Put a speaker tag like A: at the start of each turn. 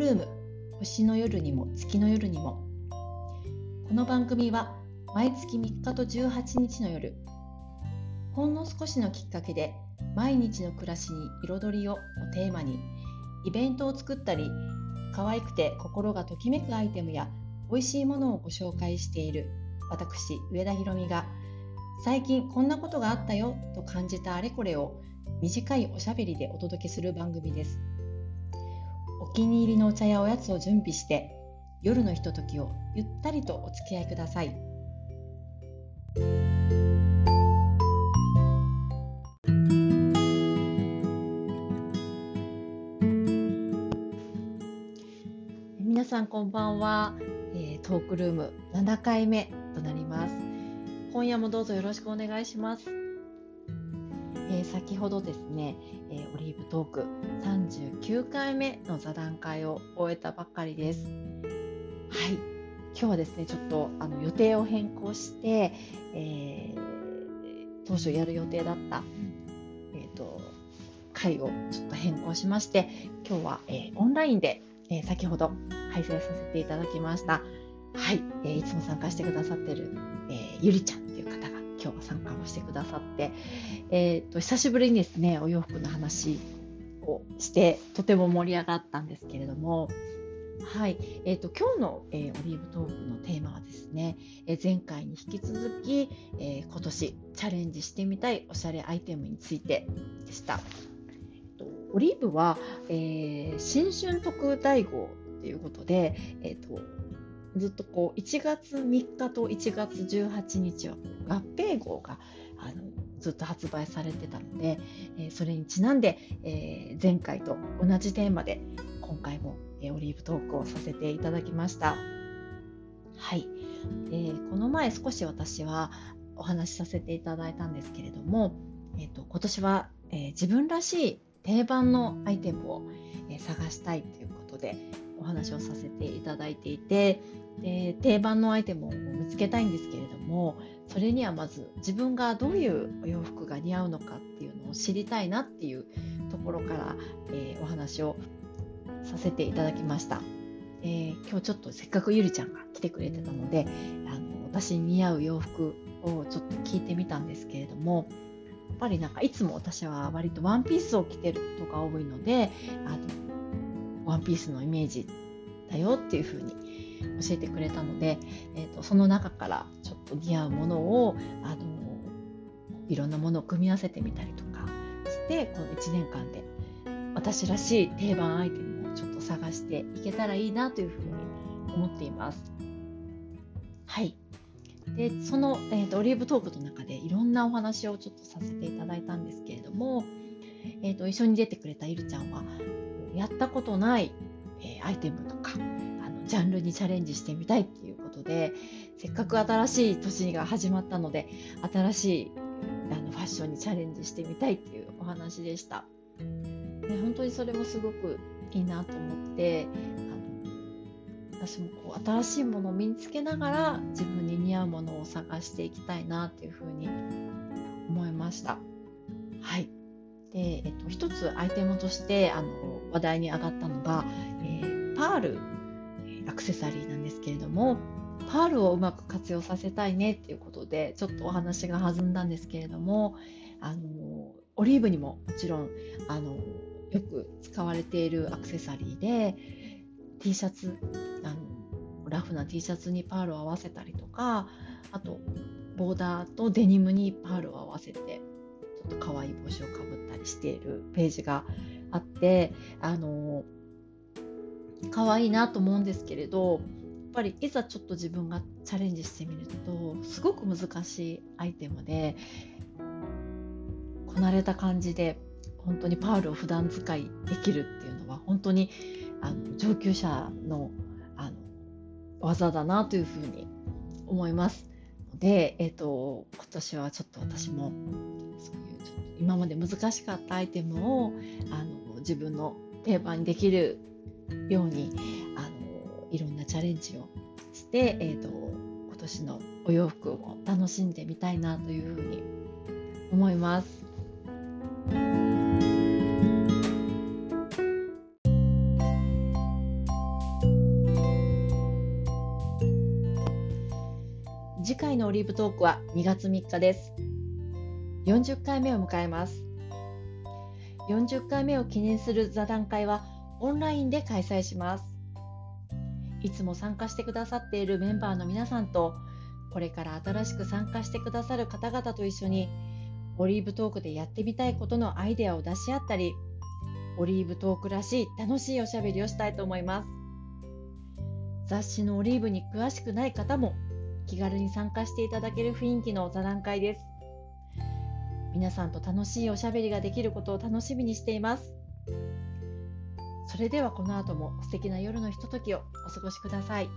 A: ルーム星の夜にも月の夜にもこの番組は毎月3日と18日の夜ほんの少しのきっかけで毎日の暮らしに彩りををテーマにイベントを作ったり可愛くて心がときめくアイテムや美味しいものをご紹介している私上田ひろみが最近こんなことがあったよと感じたあれこれを短いおしゃべりでお届けする番組です。お気に入りのお茶やおやつを準備して夜のひとときをゆったりとお付き合いください。皆さんこんばんは、えー、トークルーム7回目となります。今夜もどうぞよろしくお願いします。えー、先ほどですね、えー、オリーブトーク39回目の座談会を終えたばっかりです。はい、今日はですね、ちょっとあの予定を変更して、えー、当初やる予定だった、えーと、会をちょっと変更しまして、今日は、えオンラインで、え先ほど開催させていただきました。はい、えいつも参加してくださってる、えゆりちゃん今日は参加をしてくださって、えーと、久しぶりにですねお洋服の話をしてとても盛り上がったんですけれどもはい、えーと、今日の、えー、オリーブトークのテーマはですね、えー、前回に引き続き、えー、今年チャレンジしてみたいおしゃれアイテムについてでした。オリーブは、えー、新春特大号ということで、えーとずっとこう1月3日と1月18日は合併号があのずっと発売されてたので、えー、それにちなんで、えー、前回と同じテーマで今回も、えー、オリーブトークをさせていただきました。はい、えー、この前少し私はお話しさせていただいたんですけれども、えーと、今年は、えー、自分らしい定番のアイテムを、え、探したいということでお話をさせていただいていてで定番のアイテムを見つけたいんですけれどもそれにはまず自分がどういうお洋服が似合うのかっていうのを知りたいなっていうところから、えー、お話をさせていただきました、えー、今日ちょっとせっかくゆりちゃんが来てくれてたのであの私に似合う洋服をちょっと聞いてみたんですけれどもやっぱりなんかいつも私は割とワンピースを着てることが多いのであのワンピースのイメージだよっていうふうに教えてくれたので、えーと、その中からちょっと似合うものをあのいろんなものを組み合わせてみたりとかしてこの1年間で私らしい定番アイテムをちょっと探していけたらいいなというふうに思っています。はいでその、えーと、オリーブトークの中でいろんなお話をちょっとさせていただいたんですけれども、えーと、一緒に出てくれたいるちゃんはやったことない、えー、アイテムとかあのジャンルにチャレンジしてみたいっていうことでせっかく新しい年が始まったので新しいあのファッションにチャレンジしてみたいっていうお話でした。で本当にそれもすごくいいなと思ってあの私もこう新しいものを身につけながら自分に似合うものを探していきたいなっていうふうに思いました。で、えっと、一つアイテムとしてあの話題に上がったのが、えー、パールアクセサリーなんですけれどもパールをうまく活用させたいねっていうことでちょっとお話が弾んだんですけれどもあのオリーブにももちろんあのよく使われているアクセサリーで T シャツあのラフな T シャツにパールを合わせたりとかあとボーダーとデニムにパールを合わせてと可愛い帽子をかぶったりしているページがあってあの可愛いなと思うんですけれどやっぱりいざちょっと自分がチャレンジしてみるとすごく難しいアイテムでこなれた感じで本当にパールを普段使いできるっていうのは本当にあの上級者のあの技だなというふうに思います。で、えーと、今年はちょっと私も今まで難しかったアイテムをあの自分の定番にできるようにあのいろんなチャレンジをして、えーと、今年のお洋服を楽しんでみたいなというふうに思います。次回のオリーブトークは2月3日です。40回目を迎えます。40回目を記念する座談会はオンラインで開催します。いつも参加してくださっているメンバーの皆さんと、これから新しく参加してくださる方々と一緒に、オリーブトークでやってみたいことのアイデアを出し合ったり、オリーブトークらしい楽しいおしゃべりをしたいと思います。雑誌のオリーブに詳しくない方も気軽に参加していただける雰囲気の座談会です。皆さんと楽しいおしゃべりができることを楽しみにしています。それではこの後も素敵な夜のひとときをお過ごしください。